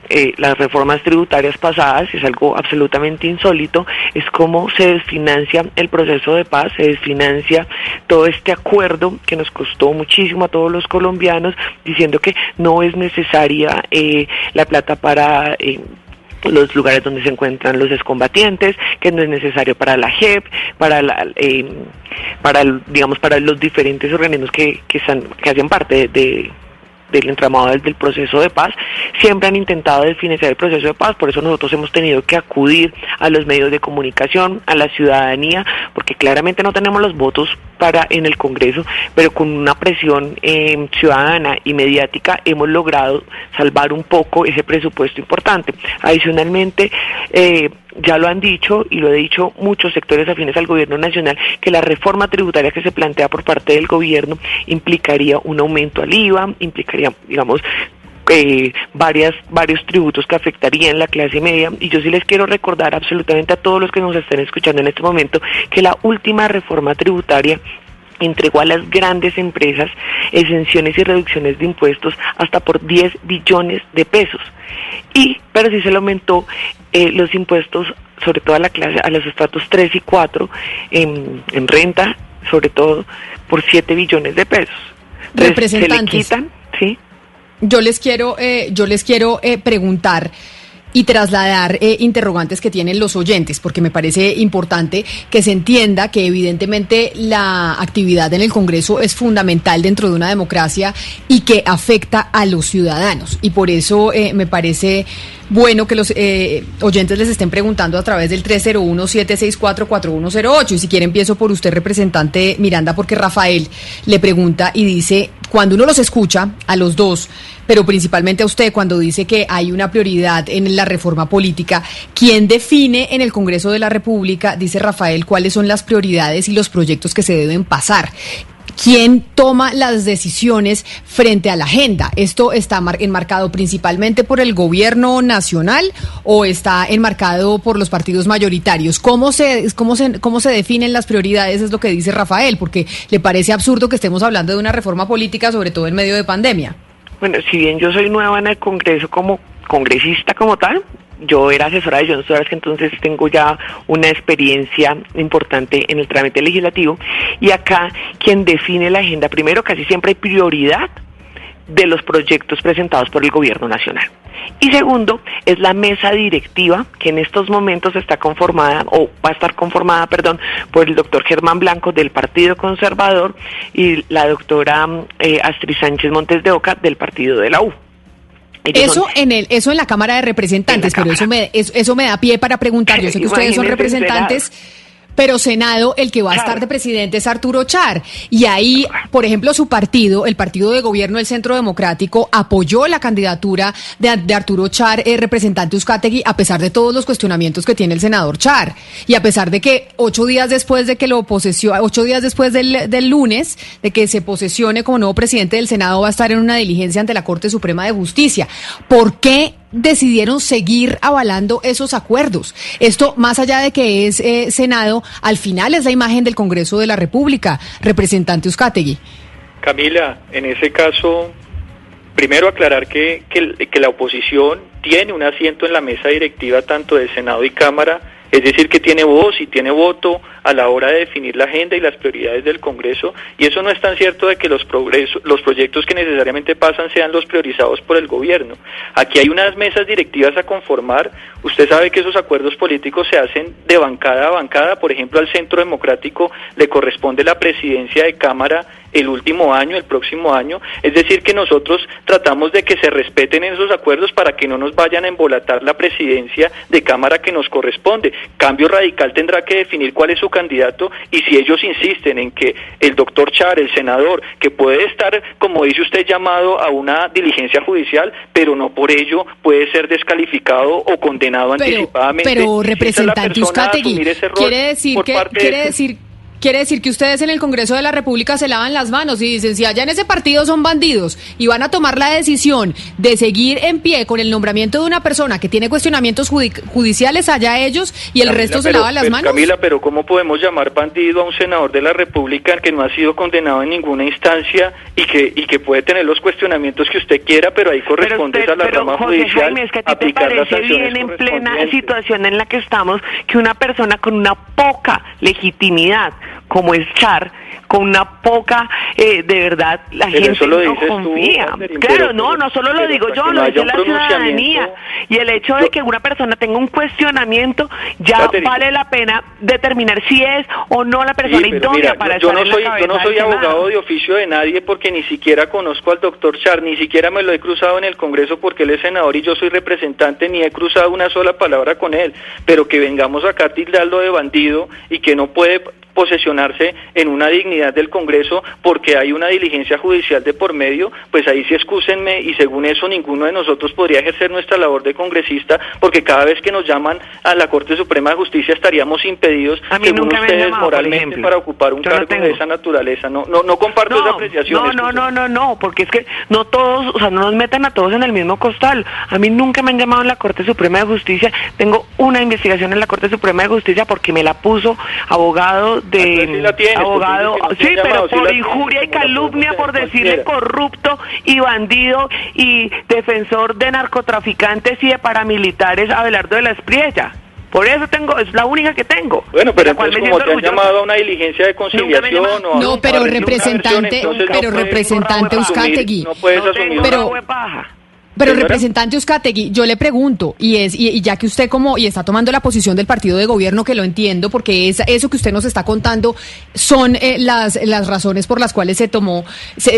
eh, las reformas tributarias pasadas, es algo absolutamente insólito, es cómo se desfinancia el proceso de paz, se desfinancia todo este acuerdo que nos costó muchísimo a todos los colombianos, diciendo que no es necesaria eh, la plata para... Eh, los lugares donde se encuentran los excombatientes, que no es necesario para la JEP, para la, eh, para digamos para los diferentes organismos que, que están que hacen parte de- del entramado del, del proceso de paz, siempre han intentado desfinanciar el proceso de paz, por eso nosotros hemos tenido que acudir a los medios de comunicación, a la ciudadanía, porque claramente no tenemos los votos para en el Congreso, pero con una presión eh, ciudadana y mediática hemos logrado salvar un poco ese presupuesto importante. Adicionalmente, eh, ya lo han dicho y lo he dicho muchos sectores afines al gobierno nacional que la reforma tributaria que se plantea por parte del gobierno implicaría un aumento al IVA, implicaría, digamos, eh, varias, varios tributos que afectarían la clase media y yo sí les quiero recordar absolutamente a todos los que nos estén escuchando en este momento que la última reforma tributaria entregó a las grandes empresas exenciones y reducciones de impuestos hasta por 10 billones de pesos. Y, pero sí se le aumentó eh, los impuestos, sobre todo a la clase, a los estratos 3 y 4, en, en renta, sobre todo, por 7 billones de pesos. Entonces, se le Representantes. quitan, ¿sí? Yo les quiero, eh, yo les quiero eh, preguntar y trasladar eh, interrogantes que tienen los oyentes, porque me parece importante que se entienda que evidentemente la actividad en el Congreso es fundamental dentro de una democracia y que afecta a los ciudadanos. Y por eso eh, me parece bueno que los eh, oyentes les estén preguntando a través del 301-764-4108. Y si quiere empiezo por usted, representante Miranda, porque Rafael le pregunta y dice, cuando uno los escucha, a los dos, pero principalmente a usted, cuando dice que hay una prioridad en la reforma política, ¿quién define en el Congreso de la República, dice Rafael, cuáles son las prioridades y los proyectos que se deben pasar? quién toma las decisiones frente a la agenda. ¿Esto está enmarcado principalmente por el gobierno nacional o está enmarcado por los partidos mayoritarios? ¿Cómo se, cómo se, cómo se definen las prioridades? Es lo que dice Rafael, porque le parece absurdo que estemos hablando de una reforma política, sobre todo en medio de pandemia. Bueno, si bien yo soy nueva en el Congreso como congresista como tal, yo era asesora de John que entonces tengo ya una experiencia importante en el trámite legislativo. Y acá quien define la agenda primero casi siempre hay prioridad de los proyectos presentados por el gobierno nacional. Y segundo, es la mesa directiva que en estos momentos está conformada, o va a estar conformada, perdón, por el doctor Germán Blanco del Partido Conservador y la doctora eh, Astrid Sánchez Montes de Oca del Partido de la U. eso en el eso en la Cámara de Representantes, pero eso me eso, me da pie para preguntar. Yo sé que ustedes son representantes pero Senado, el que va a estar de presidente es Arturo Char. Y ahí, por ejemplo, su partido, el partido de gobierno del Centro Democrático, apoyó la candidatura de, Arturo Char, eh, representante Uzcategui, a pesar de todos los cuestionamientos que tiene el senador Char. Y a pesar de que ocho días después de que lo posesione, ocho días después del, del lunes, de que se posesione como nuevo presidente del Senado, va a estar en una diligencia ante la Corte Suprema de Justicia. ¿Por qué decidieron seguir avalando esos acuerdos. Esto, más allá de que es eh, Senado, al final es la imagen del Congreso de la República, representante Uzcategui. Camila, en ese caso, primero aclarar que, que, que la oposición tiene un asiento en la mesa directiva tanto de Senado y Cámara, es decir, que tiene voz y tiene voto a la hora de definir la agenda y las prioridades del Congreso, y eso no es tan cierto de que los, los proyectos que necesariamente pasan sean los priorizados por el gobierno. Aquí hay unas mesas directivas a conformar. Usted sabe que esos acuerdos políticos se hacen de bancada a bancada. Por ejemplo, al Centro Democrático le corresponde la presidencia de Cámara el último año, el próximo año. Es decir, que nosotros tratamos de que se respeten esos acuerdos para que no nos vayan a embolatar la presidencia de Cámara que nos corresponde. Cambio Radical tendrá que definir cuál es su candidato y si ellos insisten en que el doctor Char, el senador, que puede estar, como dice usted, llamado a una diligencia judicial, pero no por ello puede ser descalificado o condenado anticipadamente. Pero representante Uzcategui, quiere decir que quiere decir Quiere decir que ustedes en el Congreso de la República se lavan las manos y dicen, si allá en ese partido son bandidos y van a tomar la decisión de seguir en pie con el nombramiento de una persona que tiene cuestionamientos judiciales allá ellos y el resto se lavan las manos. Camila, pero ¿cómo podemos llamar bandido a un senador de la República que no ha sido condenado en ninguna instancia y que y que puede tener los cuestionamientos que usted quiera, pero ahí corresponde a la rama judicial es que a ti te parece bien en plena situación en la que estamos que una persona con una poca legitimidad como es Char, con una poca, eh, de verdad, la gente no confía. claro, no, no solo lo digo yo, lo dice la ciudadanía. Y el hecho de que una persona tenga un cuestionamiento, ya vale la pena determinar si es o no la persona idónea para yo, estar no soy, la Yo no soy abogado de oficio de nadie porque ni siquiera conozco al doctor Char, ni siquiera me lo he cruzado en el Congreso porque él es senador y yo soy representante, ni he cruzado una sola palabra con él. Pero que vengamos acá a tildarlo de bandido y que no puede posesionarse en una dignidad del Congreso porque hay una diligencia judicial de por medio, pues ahí sí excúsenme y según eso ninguno de nosotros podría ejercer nuestra labor de congresista porque cada vez que nos llaman a la Corte Suprema de Justicia estaríamos impedidos, según ustedes, moralmente para ocupar un cargo de esa naturaleza. No, no, no comparto esa apreciación. No, no, no, no, no, porque es que no todos, o sea, no nos metan a todos en el mismo costal. A mí nunca me han llamado en la Corte Suprema de Justicia. Tengo una investigación en la Corte Suprema de Justicia porque me la puso abogado de abogado, sí, pero por injuria y calumnia, por decirle corrupto y bandido y defensor de narcotraficantes y de paramilitares, Abelardo de la Espriella. Por eso tengo, es la única que tengo. Bueno, pero entonces como te han llamado a una diligencia de conciliación o No, pero representante, pero representante Euskategui. No puedes asumir pero, pero representante Uzcategui, yo le pregunto, y es y, ya que usted como y está tomando la posición del partido de gobierno, que lo entiendo, porque es eso que usted nos está contando son eh, las las razones por las cuales se tomó,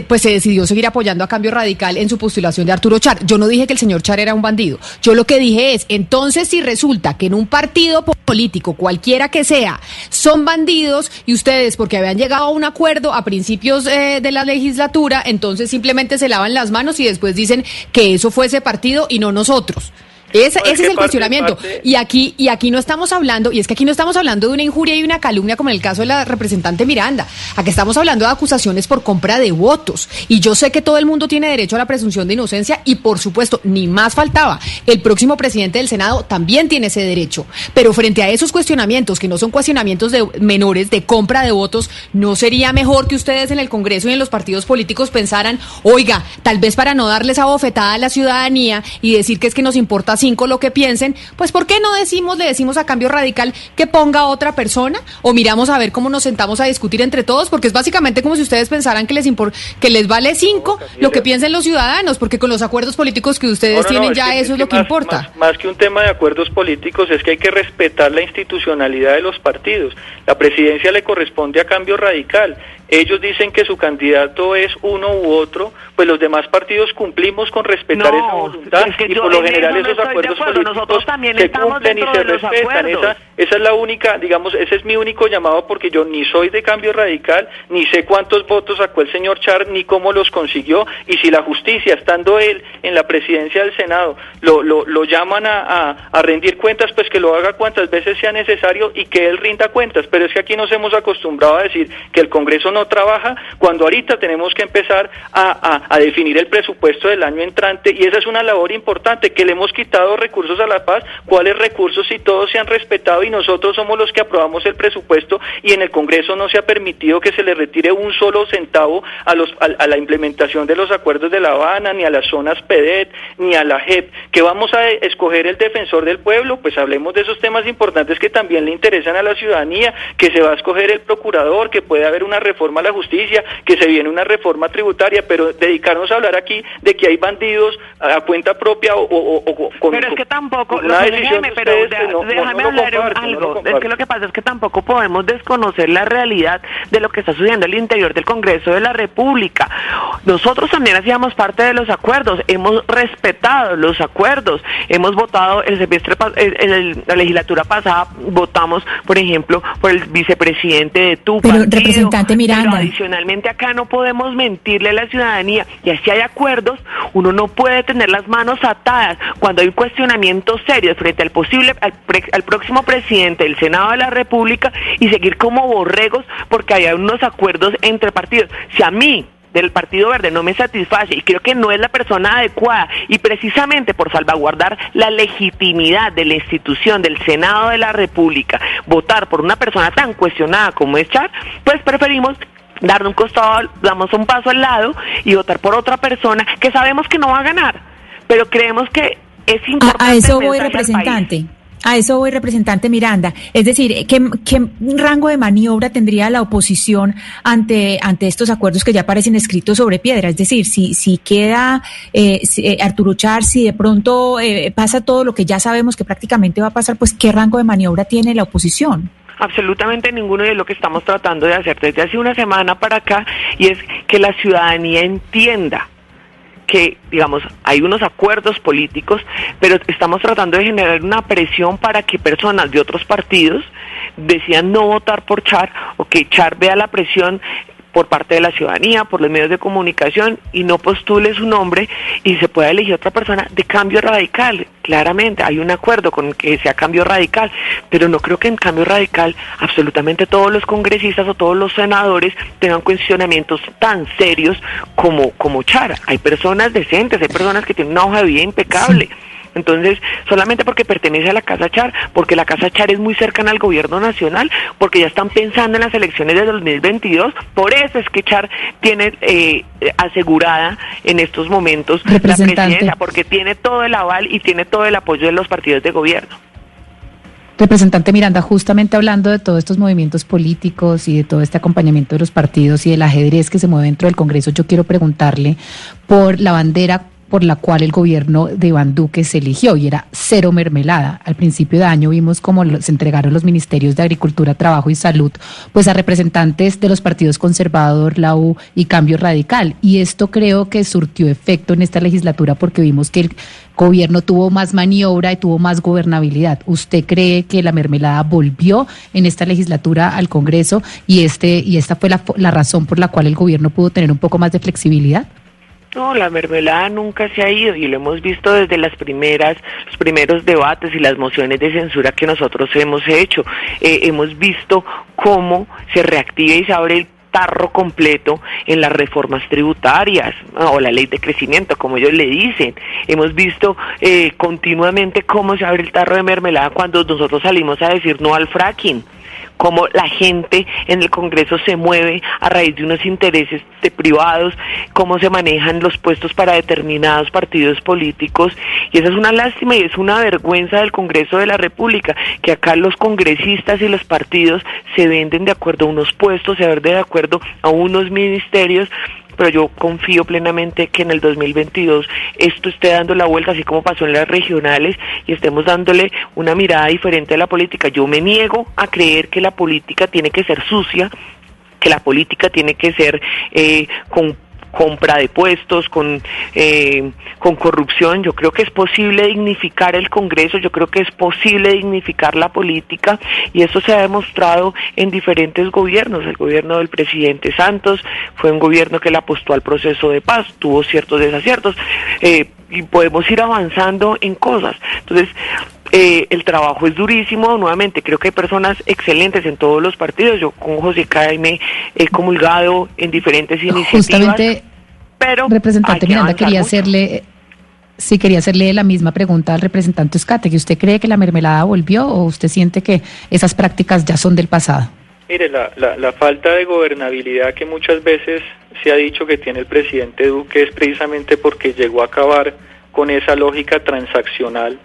pues se decidió seguir apoyando a Cambio Radical en su postulación de Arturo Char. Yo no dije que el señor Char era un bandido. Yo lo que dije es, entonces si resulta que en un partido político, cualquiera que sea, son bandidos y ustedes porque habían llegado a un acuerdo a principios eh, de la legislatura, entonces simplemente se lavan las manos y después dicen que eso fue ese partido y no nosotros. Ese, ese es el cuestionamiento. Y aquí, y aquí no estamos hablando, y es que aquí no estamos hablando de una injuria y una calumnia como en el caso de la representante Miranda. Aquí estamos hablando de acusaciones por compra de votos. Y yo sé que todo el mundo tiene derecho a la presunción de inocencia y por supuesto, ni más faltaba. El próximo presidente del Senado también tiene ese derecho. Pero frente a esos cuestionamientos, que no son cuestionamientos de menores de compra de votos, ¿no sería mejor que ustedes en el Congreso y en los partidos políticos pensaran, oiga, tal vez para no darle esa bofetada a la ciudadanía y decir que es que nos importa cinco lo que piensen, pues ¿por qué no decimos, le decimos a cambio radical que ponga otra persona? O miramos a ver cómo nos sentamos a discutir entre todos, porque es básicamente como si ustedes pensaran que les que les vale cinco lo que piensen los ciudadanos, porque con los acuerdos políticos que ustedes tienen ya eso es, lo que importa. más que un tema de acuerdos políticos es que hay que respetar la institucionalidad de los partidos. La presidencia le corresponde a cambio radical ellos dicen que su candidato es uno u otro, pues los demás partidos cumplimos con respetar esa voluntad y por lo general esos acuerdos políticos se cumplen y se respetan. Esa, esa es la única, digamos, ese es mi único llamado porque yo ni soy de cambio radical, ni sé cuántos votos sacó el señor Char, ni cómo los consiguió, y si la justicia, estando él en la presidencia del Senado, lo, lo, lo llaman a, a rendir cuentas, pues que lo haga cuantas veces sea necesario y que él rinda cuentas. Pero es que aquí nos hemos acostumbrado a decir que el Congreso no trabaja, cuando ahorita tenemos que empezar a, a, definir el presupuesto del año entrante y esa es una labor importante, que le hemos quitado recursos a la paz, cuáles recursos si todos se han respetado y nosotros somos los que aprobamos el presupuesto y en el Congreso no se ha permitido que se le retire un solo centavo a, los, a, la implementación de los acuerdos de La Habana, ni a las zonas PEDET, ni a la JEP, que vamos a escoger el defensor del pueblo, pues hablemos de esos temas importantes que también le interesan a la ciudadanía, que se va a escoger el procurador, que puede haber una reforma a la justicia, que se viene una reforma tributaria, pero dedicarnos a hablar aquí de que hay bandidos a cuenta propia o, con Pero es que tampoco, una decisión pero déjame hablar algo, es que lo que pasa es que tampoco podemos desconocer la realidad de lo que está sucediendo al interior del Congreso de la República. Nosotros también hacíamos parte de los acuerdos, hemos respetado los acuerdos, hemos votado el semestre en la legislatura pasada votamos, por ejemplo, por el vicepresidente de tu Pero representante mira pero adicionalmente acá no podemos mentirle a la ciudadanía y así hay acuerdos, uno no puede tener las manos atadas cuando hay cuestionamientos serios frente al posible, al, próximo presidente del Senado de la República y seguir como borregos porque hay unos acuerdos entre partidos. Si a mí del Partido Verde no me satisface y creo que no es la persona adecuada y precisamente por salvaguardar la legitimidad de la institución del Senado de la República, votar por una persona tan cuestionada como es Char, pues preferimos darle un costado, damos un paso al lado y votar por otra persona que sabemos que no va a ganar, pero creemos que es importante. A, eso voy, representante. A eso voy, representante Miranda. Es decir, ¿qué, rango de maniobra tendría la oposición ante, ante estos acuerdos que ya aparecen escritos sobre piedra? Es decir, si, si queda eh, eh, Arturo Char, si de pronto eh, pasa todo lo que ya sabemos que prácticamente va a pasar, pues ¿qué rango de maniobra tiene la oposición? absolutamente ninguno de lo que estamos tratando de hacer desde hace una semana para acá y es que la ciudadanía entienda que, digamos, hay unos acuerdos políticos, pero estamos tratando de generar una presión para que personas de otros partidos decidan no votar por Char o que Char vea la presión por parte de la ciudadanía, por los medios de comunicación y no postule su nombre y se pueda elegir otra persona de cambio radical. Claramente hay un acuerdo con que sea cambio radical, pero no creo que en cambio radical absolutamente todos los congresistas o todos los senadores tengan cuestionamientos tan serios como, como Chara. Hay personas decentes, hay personas que tienen una hoja de vida impecable. Entonces, solamente porque pertenece a la Casa Char, porque la Casa Char es muy cercana al gobierno nacional, porque ya están pensando en las elecciones de 2022, por eso es que Char tiene eh, asegurada en estos momentos la presidencia, porque tiene todo el aval y tiene todo el apoyo de los partidos de gobierno. Representante Miranda, justamente hablando de todos estos movimientos políticos y de todo este acompañamiento de los partidos y del ajedrez que se mueve dentro del Congreso, yo quiero preguntarle por la bandera por la cual el gobierno de Iván Duque se eligió y era cero mermelada. Al principio de año vimos cómo se entregaron los ministerios de Agricultura, Trabajo y Salud pues a representantes de los partidos conservador, la U y Cambio Radical. Y esto creo que surtió efecto en esta legislatura porque vimos que el gobierno tuvo más maniobra y tuvo más gobernabilidad. ¿Usted cree que la mermelada volvió en esta legislatura al Congreso y este y esta fue la, la razón por la cual el gobierno pudo tener un poco más de flexibilidad? No, la mermelada nunca se ha ido y lo hemos visto desde las primeras, los primeros debates y las mociones de censura que nosotros hemos hecho. Eh, hemos visto cómo se reactiva y se abre el tarro completo en las reformas tributarias o la ley de crecimiento, como ellos le dicen. Hemos visto eh, continuamente cómo se abre el tarro de mermelada cuando nosotros salimos a decir no al fracking cómo la gente en el Congreso se mueve a raíz de unos intereses de privados, cómo se manejan los puestos para determinados partidos políticos. Y esa es una lástima y es una vergüenza del Congreso de la República, que acá los congresistas y los partidos se venden de acuerdo a unos puestos, se venden de acuerdo a unos ministerios pero yo confío plenamente que en el 2022 esto esté dando la vuelta, así como pasó en las regionales, y estemos dándole una mirada diferente a la política. Yo me niego a creer que la política tiene que ser sucia, que la política tiene que ser eh, con compra de puestos, con, eh, con corrupción. Yo creo que es posible dignificar el Congreso, yo creo que es posible dignificar la política y eso se ha demostrado en diferentes gobiernos. El gobierno del presidente Santos fue un gobierno que le apostó al proceso de paz, tuvo ciertos desaciertos eh, y podemos ir avanzando en cosas. Entonces, eh, el trabajo es durísimo, nuevamente creo que hay personas excelentes en todos los partidos. Yo con José Jaime he comulgado en diferentes iniciativas. Justamente, pero representante Miranda, quería hacerle, sí quería hacerle la misma pregunta al representante Escate, que usted cree que la mermelada volvió o usted siente que esas prácticas ya son del pasado. Mire, la, la, la falta de gobernabilidad que muchas veces se ha dicho que tiene el presidente Duque es precisamente porque llegó a acabar con esa lógica transaccional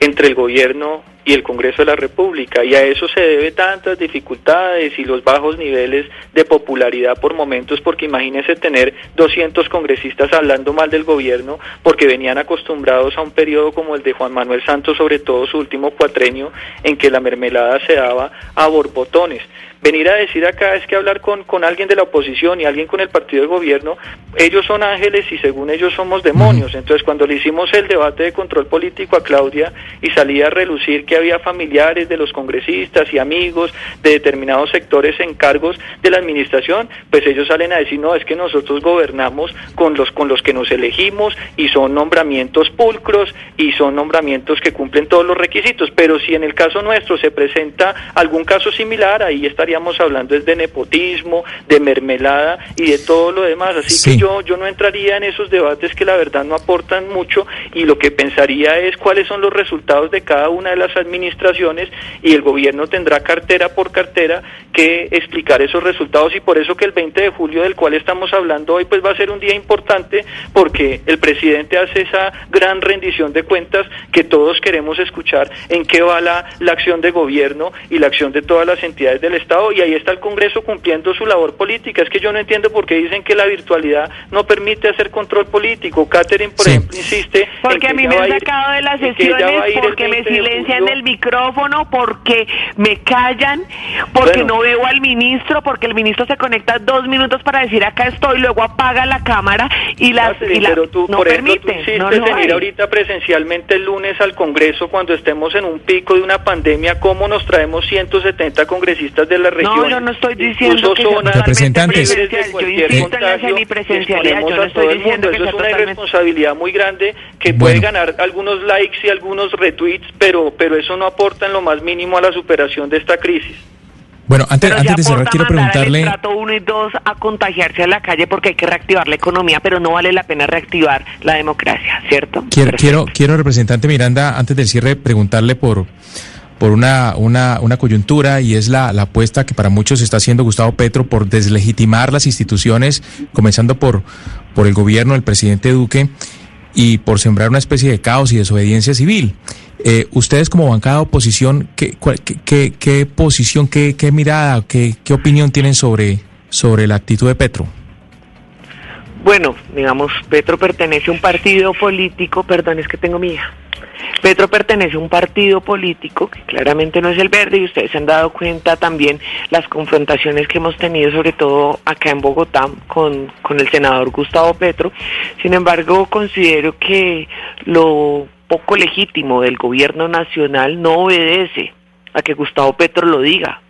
entre el gobierno y el Congreso de la República. Y a eso se debe tantas dificultades y los bajos niveles de popularidad por momentos porque imagínese tener 200 congresistas hablando mal del gobierno porque venían acostumbrados a un periodo como el de Juan Manuel Santos sobre todo su último cuatrenio en que la mermelada se daba a borbotones. Venir a decir acá es que hablar con, con alguien de la oposición y alguien con el partido de gobierno, ellos son ángeles y según ellos somos demonios. Entonces cuando le hicimos el debate de control político a Claudia y salía a relucir que había familiares de los congresistas y amigos de determinados sectores en cargos de la administración, pues ellos salen a decir, no, es que nosotros gobernamos con los, con los que nos elegimos y son nombramientos pulcros y son nombramientos que cumplen todos los requisitos. Pero si en el caso nuestro se presenta algún caso similar, ahí estaría estaríamos hablando es de nepotismo, de mermelada y de todo lo demás. Así que yo, yo no entraría en esos debates que la verdad no aportan mucho y lo que pensaría es cuáles son los resultados de cada una de las administraciones y el gobierno tendrá cartera por cartera que explicar esos resultados y por eso que el 20 de julio del cual estamos hablando hoy pues va a ser un día importante porque el presidente hace esa gran rendición de cuentas que todos queremos escuchar en qué va la, la acción de gobierno y la acción de todas las entidades del Estado y ahí está el Congreso cumpliendo su labor política. Es que yo no entiendo por qué dicen que la virtualidad no permite hacer control político. Catherine, por ejemplo, insiste. Porque a mí me han sacado de las sesiones, porque me silencian el micrófono, porque me callan, porque no veo al ministro, porque el ministro se conecta dos minutos para decir acá estoy, luego apaga la cámara y la, pero tú, no por permite. Ejemplo, tú venir ahorita presencialmente el lunes al Congreso cuando estemos en un pico de una pandemia, ¿cómo nos traemos 170 congresistas de la no, yo no estoy diciendo que zonas representantes. Yo insisto en la semipresencialidad. Yo no estoy diciendo que Eso es una responsabilidad muy grande que puede ganar algunos likes y algunos retweets, pero, pero eso no aporta en lo más mínimo a la superación de esta crisis. Bueno, antes, antes de cerrar, quiero preguntarle. trato uno y dos a contagiarse a la calle porque hay que reactivar la economía, pero no vale la pena reactivar la democracia, ¿cierto? Quiero, quiero, quiero, representante Miranda, antes del cierre, preguntarle por por una, una, una coyuntura y es la, la apuesta que para muchos está haciendo Gustavo Petro por deslegitimar las instituciones, comenzando por, por el gobierno del presidente Duque y por sembrar una especie de caos y desobediencia civil. Eh, ustedes como bancada oposición, ¿qué, qué, qué, posición, qué, qué mirada, qué, qué opinión tienen sobre, sobre la actitud de Petro? Bueno, digamos, Petro pertenece a un partido político, perdón, es que tengo mi hija. Petro pertenece a un partido político que claramente no es el verde y ustedes se han dado cuenta también las confrontaciones que hemos tenido, sobre todo acá en Bogotá, con, con el senador Gustavo Petro. Sin embargo, considero que lo poco legítimo del gobierno nacional no obedece a que Gustavo Petro lo diga,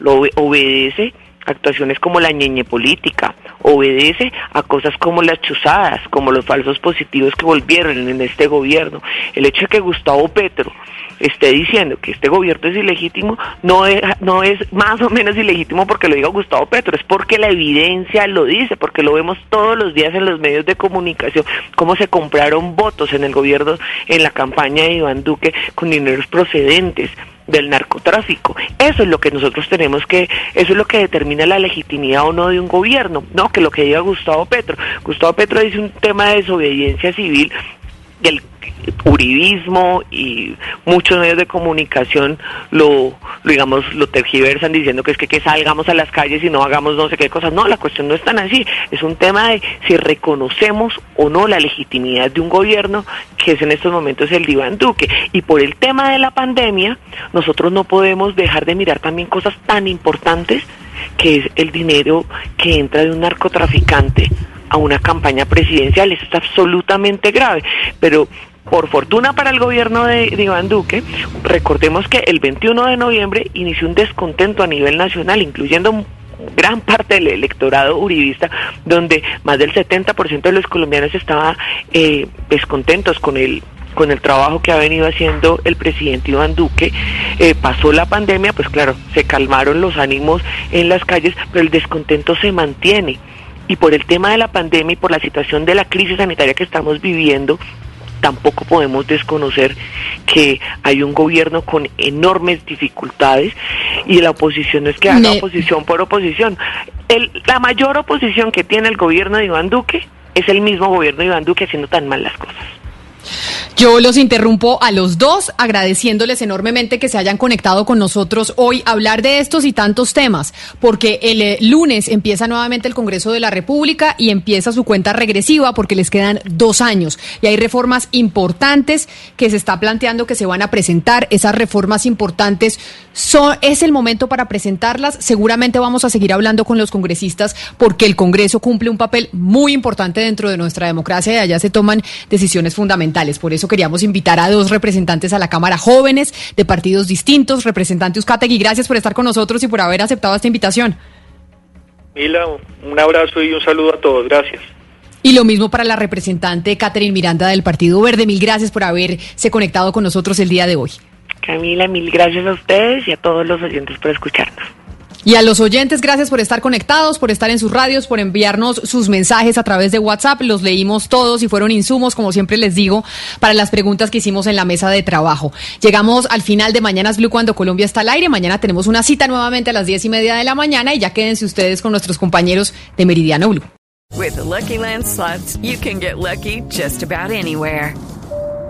lo obedece actuaciones como la ñeñe política, obedece a cosas como las chuzadas, como los falsos positivos que volvieron en este gobierno. El hecho de que Gustavo Petro esté diciendo que este gobierno es ilegítimo no es, no es más o menos ilegítimo porque lo diga Gustavo Petro, es porque la evidencia lo dice, porque lo vemos todos los días en los medios de comunicación, cómo se compraron votos en el gobierno, en la campaña de Iván Duque con dineros procedentes del narcotráfico. Eso es lo que nosotros tenemos que, eso es lo que determina la legitimidad o no de un gobierno, no que lo que diga Gustavo Petro. Gustavo Petro dice un tema de desobediencia civil del uribismo y muchos medios de comunicación lo, digamos lo tergiversan diciendo que es que, que salgamos a las calles y no hagamos no sé qué cosas. No, la cuestión no es tan así. Es un tema de si reconocemos o no la legitimidad de un gobierno que es en estos momentos el de Iván Duque. Y por el tema de la pandemia, nosotros no podemos dejar de mirar también cosas tan importantes que es el dinero que entra de un narcotraficante a una campaña presidencial. Eso es absolutamente grave. Pero por fortuna para el gobierno de, Iván Duque, recordemos que el 21 de noviembre inició un descontento a nivel nacional, incluyendo gran parte del electorado uribista, donde más del 70% de los colombianos estaban eh, descontentos con el con el trabajo que ha venido haciendo el presidente Iván Duque. Eh, pasó la pandemia, pues claro, se calmaron los ánimos en las calles, pero el descontento se mantiene. Y por el tema de la pandemia y por la situación de la crisis sanitaria que estamos viviendo, tampoco podemos desconocer que hay un gobierno con enormes dificultades y la oposición no es que haga oposición por oposición. El, la mayor oposición que tiene el gobierno de Iván Duque es el mismo gobierno de Iván Duque haciendo tan mal las cosas. Yo los interrumpo a los dos, agradeciéndoles enormemente que se hayan conectado con nosotros hoy a hablar de estos y tantos temas, porque el eh, lunes empieza nuevamente el Congreso de la República y empieza su cuenta regresiva porque les quedan dos años y hay reformas importantes que se está planteando que se van a presentar. Esas reformas importantes es el momento para presentarlas. Seguramente vamos a seguir hablando con los congresistas porque el Congreso cumple un papel muy importante dentro de nuestra democracia y allá se toman decisiones fundamentales. Por eso queríamos invitar a dos representantes a la Cámara jóvenes de partidos distintos. Representante Uzcategui, gracias por estar con nosotros y por haber aceptado esta invitación. Mila, un abrazo y un saludo a todos. Gracias. Y lo mismo para la representante Catherine Miranda del Partido Verde. Mil gracias por haberse conectado con nosotros el día de hoy. Camila, mil gracias a ustedes y a todos los oyentes por escucharnos. Y a los oyentes, gracias por estar conectados, por estar en sus radios, por enviarnos sus mensajes a través de WhatsApp. Los leímos todos y fueron insumos, como siempre les digo, para las preguntas que hicimos en la mesa de trabajo. Llegamos al final de Mañanas Blue cuando Colombia está al aire. Mañana tenemos una cita nuevamente a las diez y media de la mañana y ya quédense ustedes con nuestros compañeros de Meridiano Blue. Lucky Land you can get lucky just about anywhere.